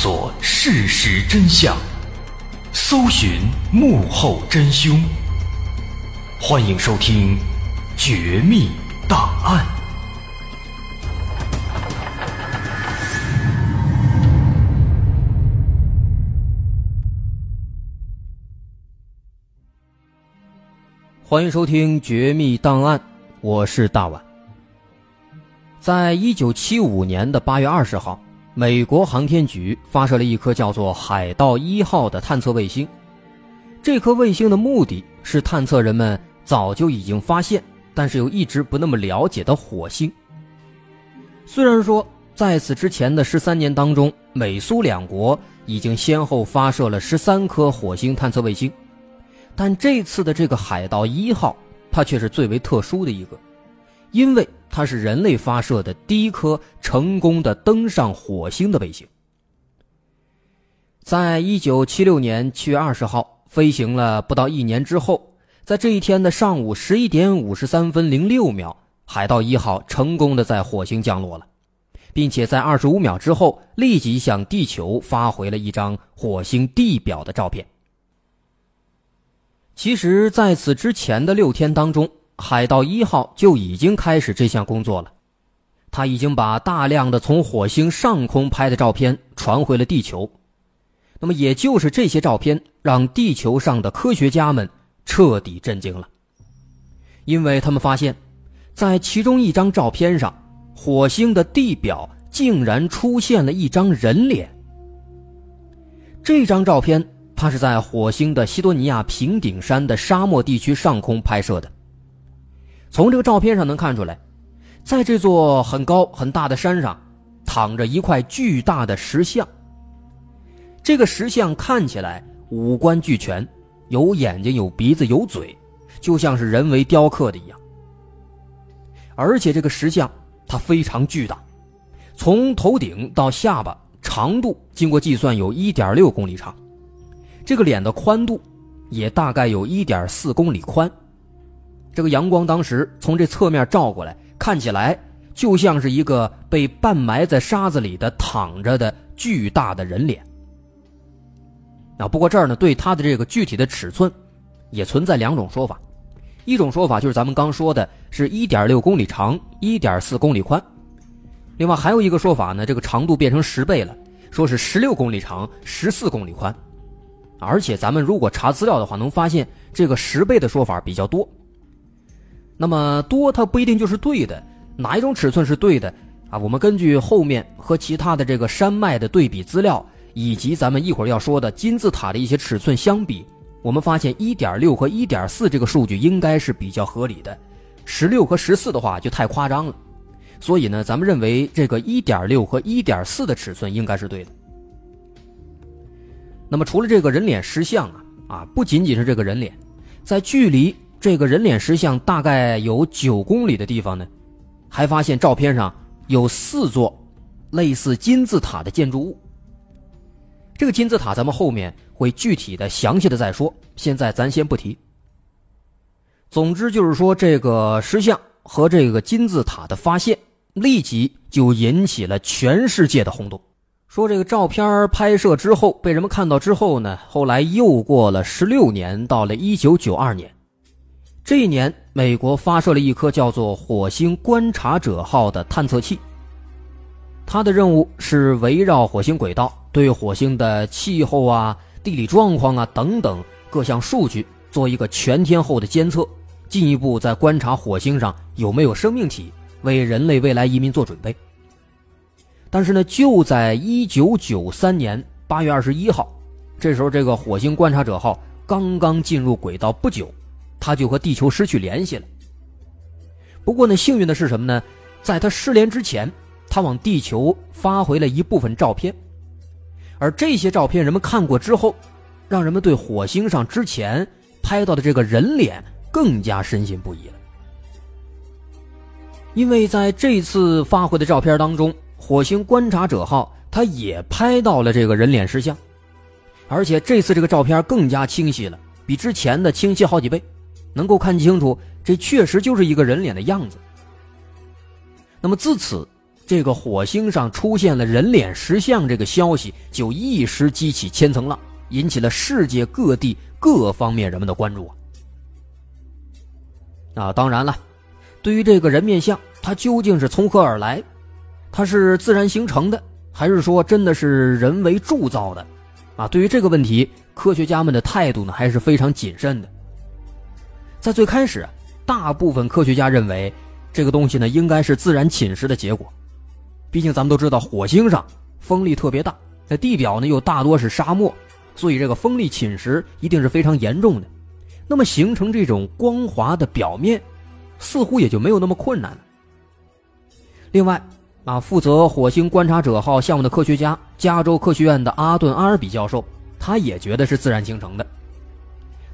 索事实真相，搜寻幕后真凶。欢迎收听《绝密档案》。欢迎收听《绝密档案》，我是大碗。在一九七五年的八月二十号，美国航天局发射了一颗叫做“海盗一号”的探测卫星。这颗卫星的目的是探测人们早就已经发现，但是又一直不那么了解的火星。虽然说在此之前的十三年当中，美苏两国已经先后发射了十三颗火星探测卫星。但这次的这个海盗一号，它却是最为特殊的一个，因为它是人类发射的第一颗成功的登上火星的卫星。在一九七六年七月二十号飞行了不到一年之后，在这一天的上午十一点五十三分零六秒，海盗一号成功的在火星降落了，并且在二十五秒之后立即向地球发回了一张火星地表的照片。其实，在此之前的六天当中，海盗一号就已经开始这项工作了。他已经把大量的从火星上空拍的照片传回了地球。那么，也就是这些照片，让地球上的科学家们彻底震惊了，因为他们发现，在其中一张照片上，火星的地表竟然出现了一张人脸。这张照片。它是在火星的西多尼亚平顶山的沙漠地区上空拍摄的。从这个照片上能看出来，在这座很高很大的山上，躺着一块巨大的石像。这个石像看起来五官俱全，有眼睛、有鼻子、有嘴，就像是人为雕刻的一样。而且这个石像它非常巨大，从头顶到下巴长度经过计算有1.6公里长。这个脸的宽度，也大概有一点四公里宽。这个阳光当时从这侧面照过来，看起来就像是一个被半埋在沙子里的躺着的巨大的人脸。啊，不过这儿呢，对它的这个具体的尺寸，也存在两种说法。一种说法就是咱们刚说的，是一点六公里长，一点四公里宽。另外还有一个说法呢，这个长度变成十倍了，说是十六公里长，十四公里宽。而且咱们如果查资料的话，能发现这个十倍的说法比较多。那么多它不一定就是对的，哪一种尺寸是对的啊？我们根据后面和其他的这个山脉的对比资料，以及咱们一会儿要说的金字塔的一些尺寸相比，我们发现一点六和一点四这个数据应该是比较合理的，十六和十四的话就太夸张了。所以呢，咱们认为这个一点六和一点四的尺寸应该是对的。那么除了这个人脸石像啊啊，不仅仅是这个人脸，在距离这个人脸石像大概有九公里的地方呢，还发现照片上有四座类似金字塔的建筑物。这个金字塔咱们后面会具体的详细的再说，现在咱先不提。总之就是说，这个石像和这个金字塔的发现，立即就引起了全世界的轰动。说这个照片拍摄之后被人们看到之后呢，后来又过了十六年，到了一九九二年，这一年美国发射了一颗叫做“火星观察者号”的探测器。它的任务是围绕火星轨道，对火星的气候啊、地理状况啊等等各项数据做一个全天候的监测，进一步在观察火星上有没有生命体，为人类未来移民做准备。但是呢，就在一九九三年八月二十一号，这时候这个火星观察者号刚刚进入轨道不久，他就和地球失去联系了。不过呢，幸运的是什么呢？在他失联之前，他往地球发回了一部分照片，而这些照片人们看过之后，让人们对火星上之前拍到的这个人脸更加深信不疑了。因为在这次发回的照片当中。火星观察者号，它也拍到了这个人脸石像，而且这次这个照片更加清晰了，比之前的清晰好几倍，能够看清楚，这确实就是一个人脸的样子。那么自此，这个火星上出现了人脸石像这个消息，就一时激起千层浪，引起了世界各地各方面人们的关注啊！啊，当然了，对于这个人面像，它究竟是从何而来？它是自然形成的，还是说真的是人为铸造的？啊，对于这个问题，科学家们的态度呢还是非常谨慎的。在最开始，大部分科学家认为这个东西呢应该是自然侵蚀的结果。毕竟咱们都知道，火星上风力特别大，那地表呢又大多是沙漠，所以这个风力侵蚀一定是非常严重的。那么形成这种光滑的表面，似乎也就没有那么困难了。另外，啊，负责火星观察者号项目的科学家，加州科学院的阿顿·阿尔比教授，他也觉得是自然形成的。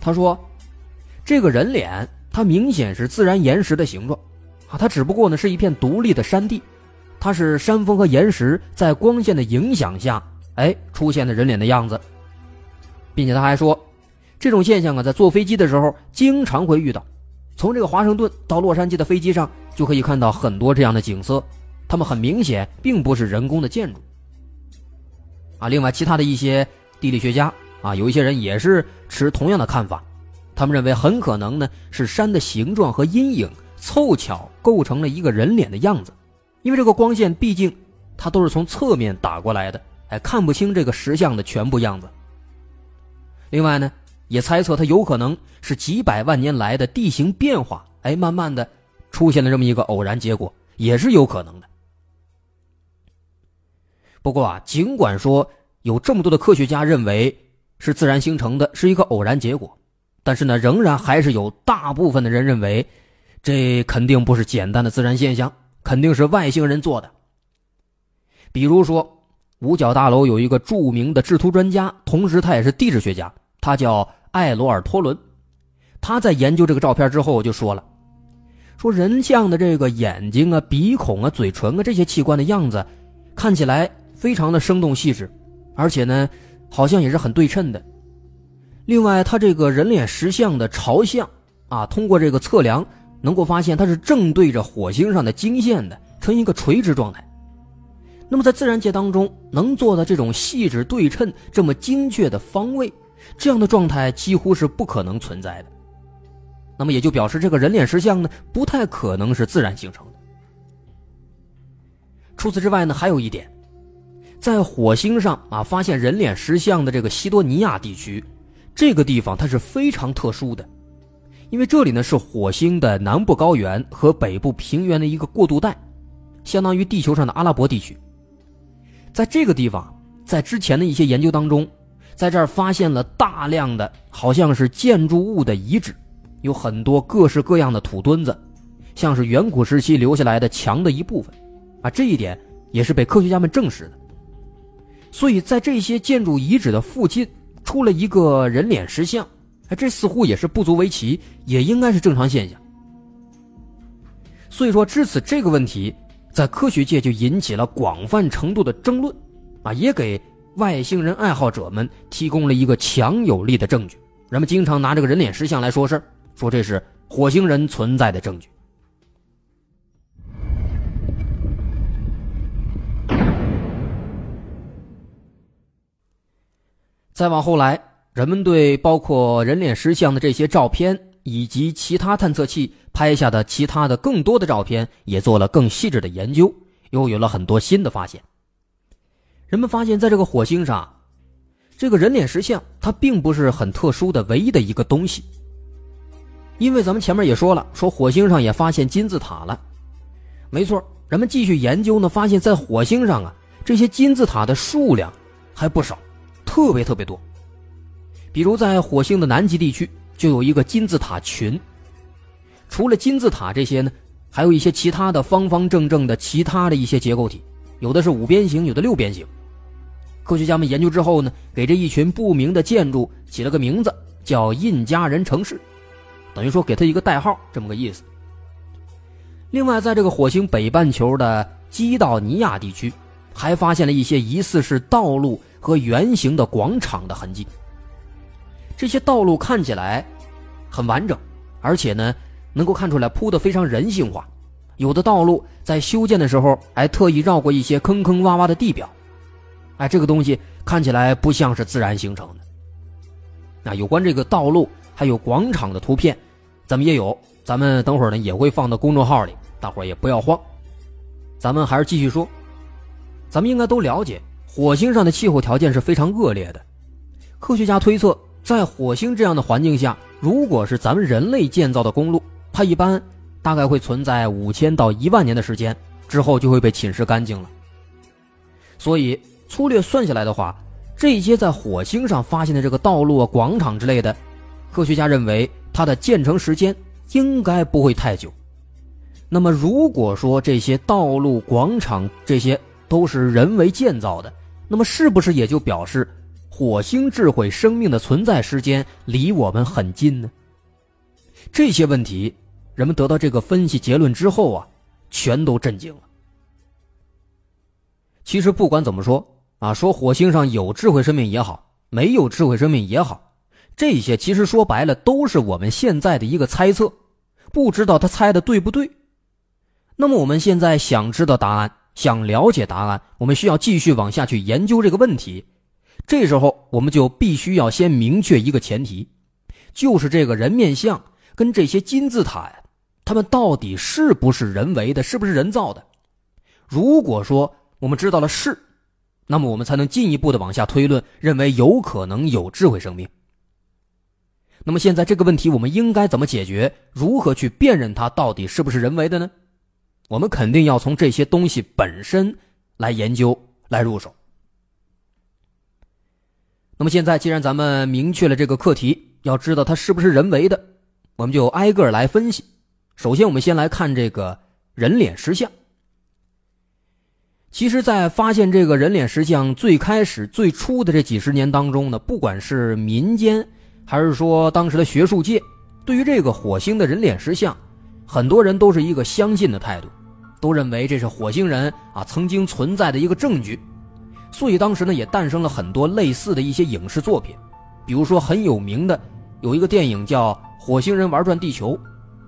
他说，这个人脸它明显是自然岩石的形状，啊，它只不过呢是一片独立的山地。它是山峰和岩石在光线的影响下，哎，出现的人脸的样子，并且他还说，这种现象啊，在坐飞机的时候经常会遇到。从这个华盛顿到洛杉矶的飞机上，就可以看到很多这样的景色，它们很明显并不是人工的建筑。啊，另外其他的一些地理学家啊，有一些人也是持同样的看法，他们认为很可能呢是山的形状和阴影凑巧构成了一个人脸的样子。因为这个光线毕竟，它都是从侧面打过来的，哎，看不清这个石像的全部样子。另外呢，也猜测它有可能是几百万年来的地形变化，哎，慢慢的出现了这么一个偶然结果，也是有可能的。不过啊，尽管说有这么多的科学家认为是自然形成的，是一个偶然结果，但是呢，仍然还是有大部分的人认为，这肯定不是简单的自然现象。肯定是外星人做的。比如说，五角大楼有一个著名的制图专家，同时他也是地质学家，他叫艾罗尔托伦。他在研究这个照片之后就说了：“说人像的这个眼睛啊、鼻孔啊、嘴唇啊这些器官的样子，看起来非常的生动细致，而且呢，好像也是很对称的。另外，他这个人脸石像的朝向啊，通过这个测量。”能够发现它是正对着火星上的经线的，呈一个垂直状态。那么在自然界当中，能做到这种细致对称、这么精确的方位，这样的状态几乎是不可能存在的。那么也就表示这个人脸石像呢，不太可能是自然形成的。除此之外呢，还有一点，在火星上啊发现人脸石像的这个西多尼亚地区，这个地方它是非常特殊的。因为这里呢是火星的南部高原和北部平原的一个过渡带，相当于地球上的阿拉伯地区。在这个地方，在之前的一些研究当中，在这儿发现了大量的好像是建筑物的遗址，有很多各式各样的土墩子，像是远古时期留下来的墙的一部分，啊，这一点也是被科学家们证实的。所以在这些建筑遗址的附近，出了一个人脸石像。哎，这似乎也是不足为奇，也应该是正常现象。所以说，至此这个问题在科学界就引起了广泛程度的争论，啊，也给外星人爱好者们提供了一个强有力的证据。人们经常拿这个人脸石像来说事说这是火星人存在的证据。再往后来。人们对包括人脸石像的这些照片，以及其他探测器拍下的其他的更多的照片，也做了更细致的研究，又有了很多新的发现。人们发现，在这个火星上，这个人脸石像它并不是很特殊的唯一的一个东西。因为咱们前面也说了，说火星上也发现金字塔了。没错，人们继续研究呢，发现在火星上啊，这些金字塔的数量还不少，特别特别多。比如在火星的南极地区，就有一个金字塔群。除了金字塔这些呢，还有一些其他的方方正正的其他的一些结构体，有的是五边形，有的六边形。科学家们研究之后呢，给这一群不明的建筑起了个名字，叫印加人城市，等于说给他一个代号，这么个意思。另外，在这个火星北半球的基道尼亚地区，还发现了一些疑似是道路和圆形的广场的痕迹。这些道路看起来很完整，而且呢，能够看出来铺的非常人性化，有的道路在修建的时候还特意绕过一些坑坑洼洼的地表，哎，这个东西看起来不像是自然形成的。那有关这个道路还有广场的图片，咱们也有，咱们等会儿呢也会放到公众号里，大伙儿也不要慌。咱们还是继续说，咱们应该都了解，火星上的气候条件是非常恶劣的。科学家推测，在火星这样的环境下，如果是咱们人类建造的公路，它一般大概会存在五千到一万年的时间，之后就会被侵蚀干净了。所以粗略算下来的话，这些在火星上发现的这个道路啊、广场之类的，科学家认为它的建成时间应该不会太久。那么，如果说这些道路、广场这些都是人为建造的，那么是不是也就表示火星智慧生命的存在时间离我们很近呢？这些问题，人们得到这个分析结论之后啊，全都震惊了。其实不管怎么说啊，说火星上有智慧生命也好，没有智慧生命也好，这些其实说白了都是我们现在的一个猜测，不知道他猜的对不对。那么我们现在想知道答案，想了解答案，我们需要继续往下去研究这个问题。这时候我们就必须要先明确一个前提，就是这个人面像跟这些金字塔呀，它们到底是不是人为的，是不是人造的？如果说我们知道了是，那么我们才能进一步的往下推论，认为有可能有智慧生命。那么现在这个问题我们应该怎么解决？如何去辨认它到底是不是人为的呢？我们肯定要从这些东西本身来研究、来入手。那么现在，既然咱们明确了这个课题，要知道它是不是人为的，我们就挨个来分析。首先，我们先来看这个人脸石像。其实，在发现这个人脸石像最开始、最初的这几十年当中呢，不管是民间还是说当时的学术界，对于这个火星的人脸石像，很多人都是一个相信的态度，都认为这是火星人啊曾经存在的一个证据，所以当时呢也诞生了很多类似的一些影视作品，比如说很有名的有一个电影叫《火星人玩转地球》，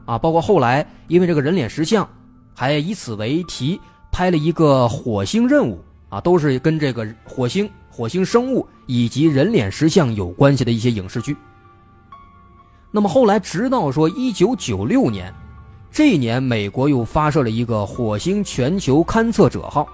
啊，包括后来因为这个人脸石像，还以此为题拍了一个火星任务啊，都是跟这个火星、火星生物以及人脸石像有关系的一些影视剧。那么后来直到说一九九六年。这一年，美国又发射了一个火星全球勘测者号。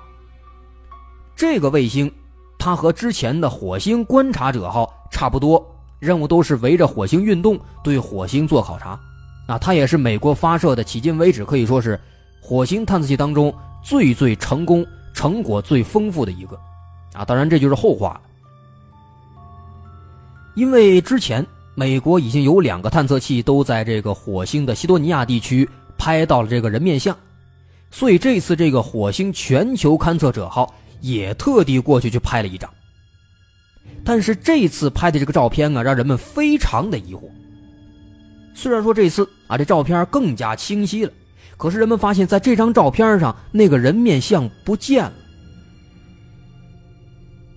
这个卫星，它和之前的火星观察者号差不多，任务都是围着火星运动，对火星做考察。啊，它也是美国发射的，迄今为止可以说是火星探测器当中最最成功、成果最丰富的一个。啊，当然这就是后话了，因为之前美国已经有两个探测器都在这个火星的西多尼亚地区。拍到了这个人面像，所以这次这个火星全球勘测者号也特地过去去拍了一张。但是这次拍的这个照片啊，让人们非常的疑惑。虽然说这次啊这照片更加清晰了，可是人们发现在这张照片上那个人面像不见了。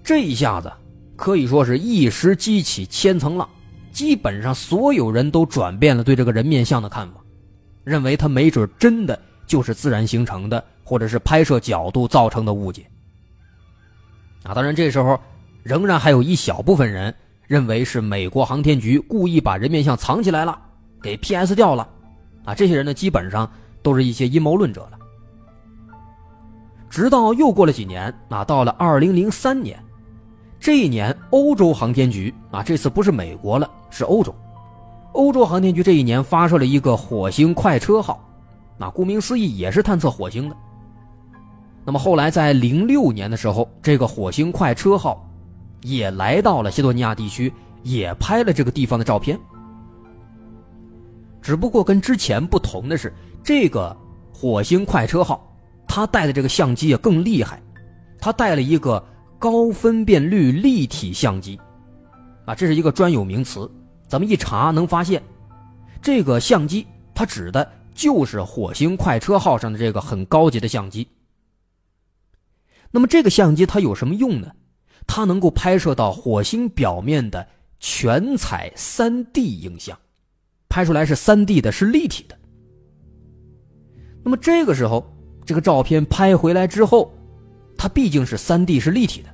这一下子可以说是一时激起千层浪，基本上所有人都转变了对这个人面像的看法。认为它没准真的就是自然形成的，或者是拍摄角度造成的误解。啊，当然这时候仍然还有一小部分人认为是美国航天局故意把人面像藏起来了，给 P.S. 掉了。啊，这些人呢基本上都是一些阴谋论者了。直到又过了几年，啊，到了二零零三年，这一年欧洲航天局啊，这次不是美国了，是欧洲。欧洲航天局这一年发射了一个火星快车号，那顾名思义也是探测火星的。那么后来在零六年的时候，这个火星快车号也来到了西多尼亚地区，也拍了这个地方的照片。只不过跟之前不同的是，这个火星快车号它带的这个相机啊更厉害，它带了一个高分辨率立体相机，啊，这是一个专有名词。咱们一查能发现，这个相机它指的就是火星快车号上的这个很高级的相机。那么这个相机它有什么用呢？它能够拍摄到火星表面的全彩 3D 影像，拍出来是 3D 的，是立体的。那么这个时候，这个照片拍回来之后，它毕竟是三 D 是立体的，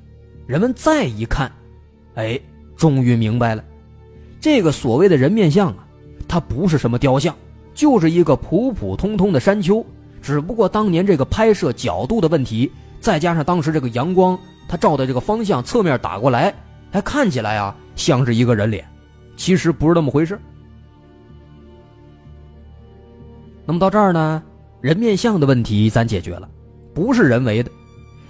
人们再一看，哎，终于明白了，这个所谓的人面像啊，它不是什么雕像，就是一个普普通通的山丘，只不过当年这个拍摄角度的问题，再加上当时这个阳光它照的这个方向侧面打过来，还看起来啊像是一个人脸，其实不是那么回事。那么到这儿呢？人面像的问题咱解决了，不是人为的，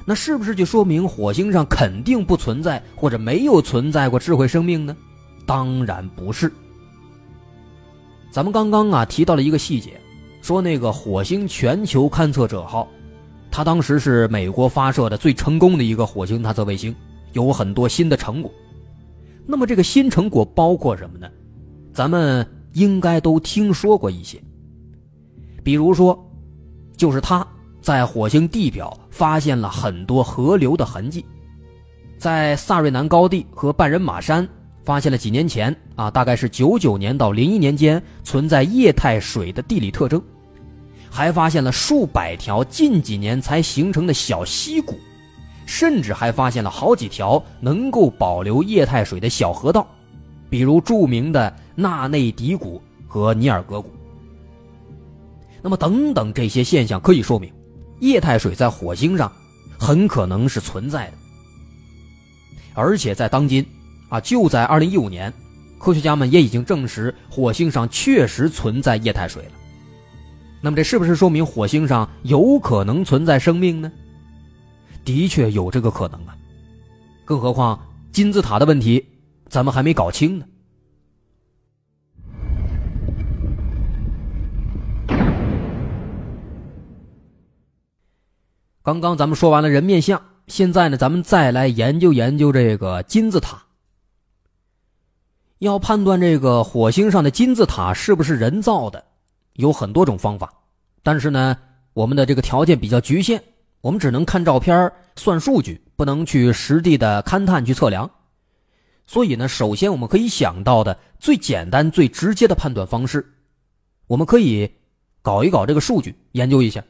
那是不是就说明火星上肯定不存在或者没有存在过智慧生命呢？当然不是。咱们刚刚啊提到了一个细节，说那个火星全球勘测者号，它当时是美国发射的最成功的一个火星探测卫星，有很多新的成果。那么这个新成果包括什么呢？咱们应该都听说过一些，比如说。就是他在火星地表发现了很多河流的痕迹，在萨瑞南高地和半人马山发现了几年前啊，大概是九九年到零一年间存在液态水的地理特征，还发现了数百条近几年才形成的小溪谷，甚至还发现了好几条能够保留液态水的小河道，比如著名的纳内底谷和尼尔格谷。那么，等等这些现象可以说明，液态水在火星上很可能是存在的。而且在当今，啊，就在二零一五年，科学家们也已经证实火星上确实存在液态水了。那么，这是不是说明火星上有可能存在生命呢？的确有这个可能啊。更何况金字塔的问题，咱们还没搞清呢。刚刚咱们说完了人面像，现在呢，咱们再来研究研究这个金字塔。要判断这个火星上的金字塔是不是人造的，有很多种方法，但是呢，我们的这个条件比较局限，我们只能看照片算数据，不能去实地的勘探去测量。所以呢，首先我们可以想到的最简单、最直接的判断方式，我们可以搞一搞这个数据，研究一下，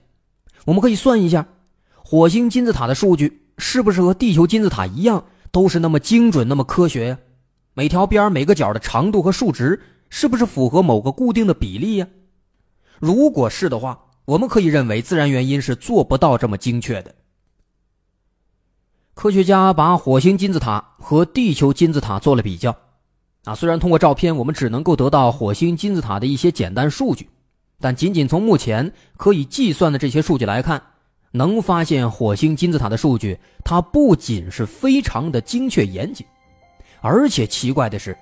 我们可以算一下。火星金字塔的数据是不是和地球金字塔一样，都是那么精准、那么科学呀？每条边、每个角的长度和数值是不是符合某个固定的比例呀？如果是的话，我们可以认为自然原因是做不到这么精确的。科学家把火星金字塔和地球金字塔做了比较，啊，虽然通过照片我们只能够得到火星金字塔的一些简单数据，但仅仅从目前可以计算的这些数据来看。能发现火星金字塔的数据，它不仅是非常的精确严谨，而且奇怪的是，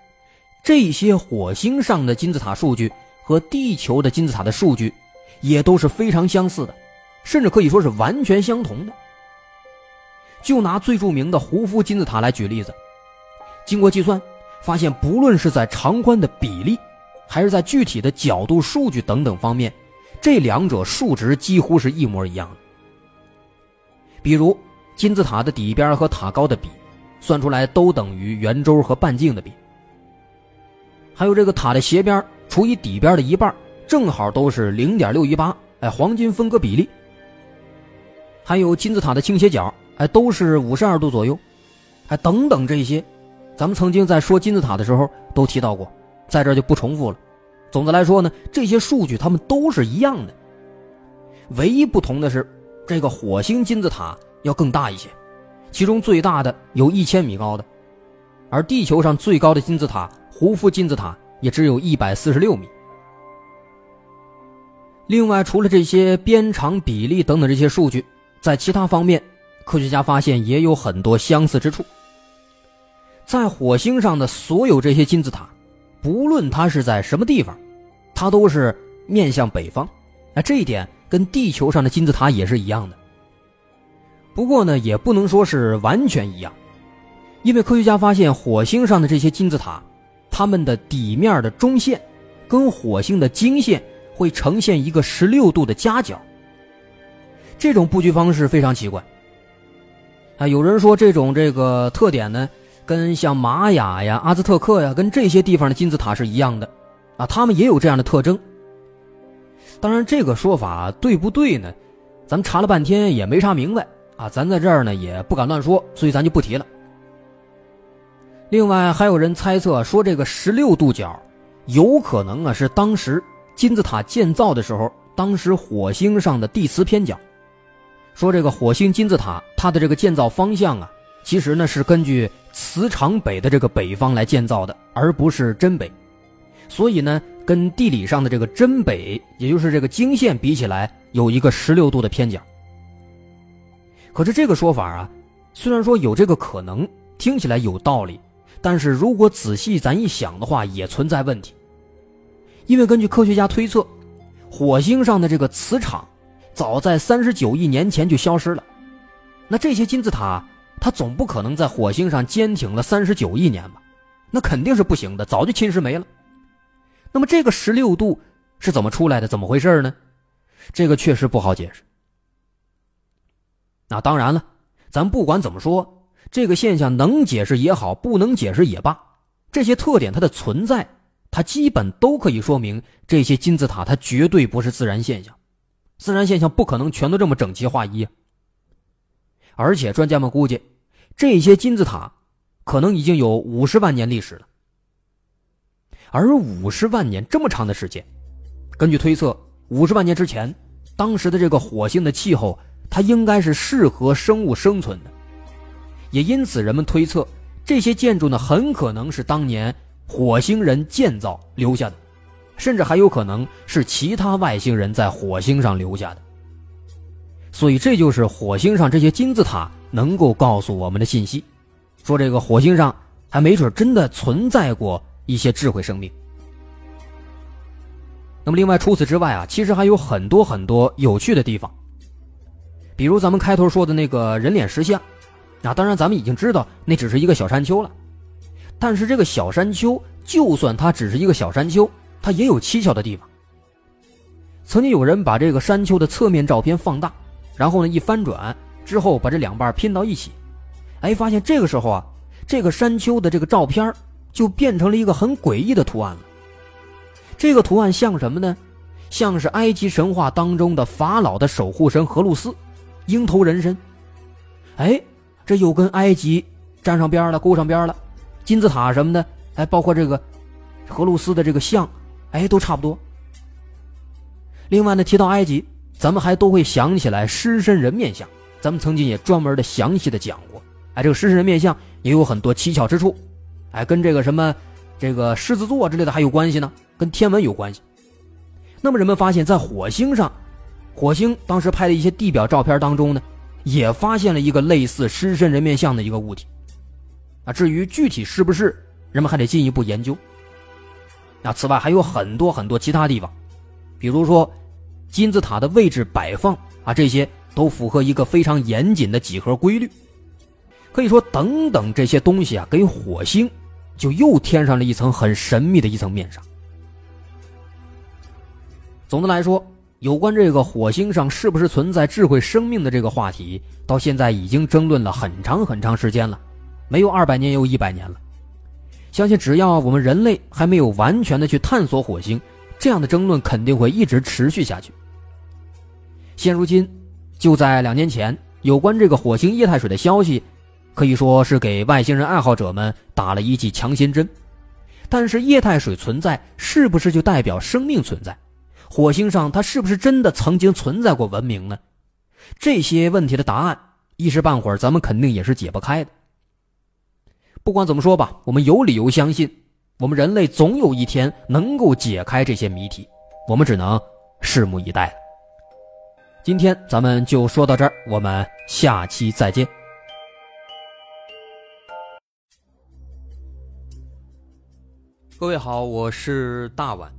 这些火星上的金字塔数据和地球的金字塔的数据也都是非常相似的，甚至可以说是完全相同的。就拿最著名的胡夫金字塔来举例子，经过计算，发现不论是在长宽的比例，还是在具体的角度数据等等方面，这两者数值几乎是一模一样的。比如金字塔的底边和塔高的比，算出来都等于圆周和半径的比。还有这个塔的斜边除以底边的一半，正好都是零点六一八，哎，黄金分割比例。还有金字塔的倾斜角，哎，都是五十二度左右，还等等这些，咱们曾经在说金字塔的时候都提到过，在这就不重复了。总的来说呢，这些数据它们都是一样的，唯一不同的是。这个火星金字塔要更大一些，其中最大的有一千米高的，而地球上最高的金字塔胡夫金字塔也只有一百四十六米。另外，除了这些边长比例等等这些数据，在其他方面，科学家发现也有很多相似之处。在火星上的所有这些金字塔，不论它是在什么地方，它都是面向北方。那这一点。跟地球上的金字塔也是一样的，不过呢，也不能说是完全一样，因为科学家发现火星上的这些金字塔，它们的底面的中线跟火星的经线会呈现一个十六度的夹角。这种布局方式非常奇怪。啊，有人说这种这个特点呢，跟像玛雅呀、阿兹特克呀，跟这些地方的金字塔是一样的，啊，他们也有这样的特征。当然，这个说法对不对呢？咱查了半天也没查明白啊，咱在这儿呢也不敢乱说，所以咱就不提了。另外，还有人猜测说，这个十六度角有可能啊是当时金字塔建造的时候，当时火星上的地磁偏角。说这个火星金字塔它的这个建造方向啊，其实呢是根据磁场北的这个北方来建造的，而不是真北。所以呢，跟地理上的这个真北，也就是这个经线比起来，有一个十六度的偏角。可是这个说法啊，虽然说有这个可能，听起来有道理。但是如果仔细咱一想的话，也存在问题。因为根据科学家推测，火星上的这个磁场早在三十九亿年前就消失了。那这些金字塔，它总不可能在火星上坚挺了三十九亿年吧？那肯定是不行的，早就侵蚀没了。那么这个十六度是怎么出来的？怎么回事呢？这个确实不好解释。那当然了，咱不管怎么说。这个现象能解释也好，不能解释也罢，这些特点它的存在，它基本都可以说明这些金字塔它绝对不是自然现象，自然现象不可能全都这么整齐划一。而且专家们估计，这些金字塔可能已经有五十万年历史了，而五十万年这么长的时间，根据推测，五十万年之前，当时的这个火星的气候，它应该是适合生物生存的。也因此，人们推测这些建筑呢，很可能是当年火星人建造留下的，甚至还有可能是其他外星人在火星上留下的。所以，这就是火星上这些金字塔能够告诉我们的信息，说这个火星上还没准真的存在过一些智慧生命。那么，另外除此之外啊，其实还有很多很多有趣的地方，比如咱们开头说的那个人脸石像。那当然，咱们已经知道那只是一个小山丘了，但是这个小山丘，就算它只是一个小山丘，它也有蹊跷的地方。曾经有人把这个山丘的侧面照片放大，然后呢一翻转之后，把这两半拼到一起，哎，发现这个时候啊，这个山丘的这个照片就变成了一个很诡异的图案了。这个图案像什么呢？像是埃及神话当中的法老的守护神荷鲁斯，鹰头人身。哎。这又跟埃及沾上边了，勾上边了，金字塔什么的，哎，包括这个荷鲁斯的这个像，哎，都差不多。另外呢，提到埃及，咱们还都会想起来狮身人面像，咱们曾经也专门的详细的讲过。哎，这个狮身人面像也有很多蹊跷之处，哎，跟这个什么这个狮子座之类的还有关系呢，跟天文有关系。那么人们发现，在火星上，火星当时拍的一些地表照片当中呢。也发现了一个类似狮身人面像的一个物体，啊，至于具体是不是，人们还得进一步研究。那此外还有很多很多其他地方，比如说金字塔的位置摆放啊，这些都符合一个非常严谨的几何规律。可以说，等等这些东西啊，给火星就又添上了一层很神秘的一层面纱。总的来说。有关这个火星上是不是存在智慧生命的这个话题，到现在已经争论了很长很长时间了，没有二百年，也有一百年了。相信只要我们人类还没有完全的去探索火星，这样的争论肯定会一直持续下去。现如今，就在两年前，有关这个火星液态水的消息，可以说是给外星人爱好者们打了一剂强心针。但是，液态水存在，是不是就代表生命存在？火星上，它是不是真的曾经存在过文明呢？这些问题的答案，一时半会儿咱们肯定也是解不开的。不管怎么说吧，我们有理由相信，我们人类总有一天能够解开这些谜题，我们只能拭目以待了。今天咱们就说到这儿，我们下期再见。各位好，我是大碗。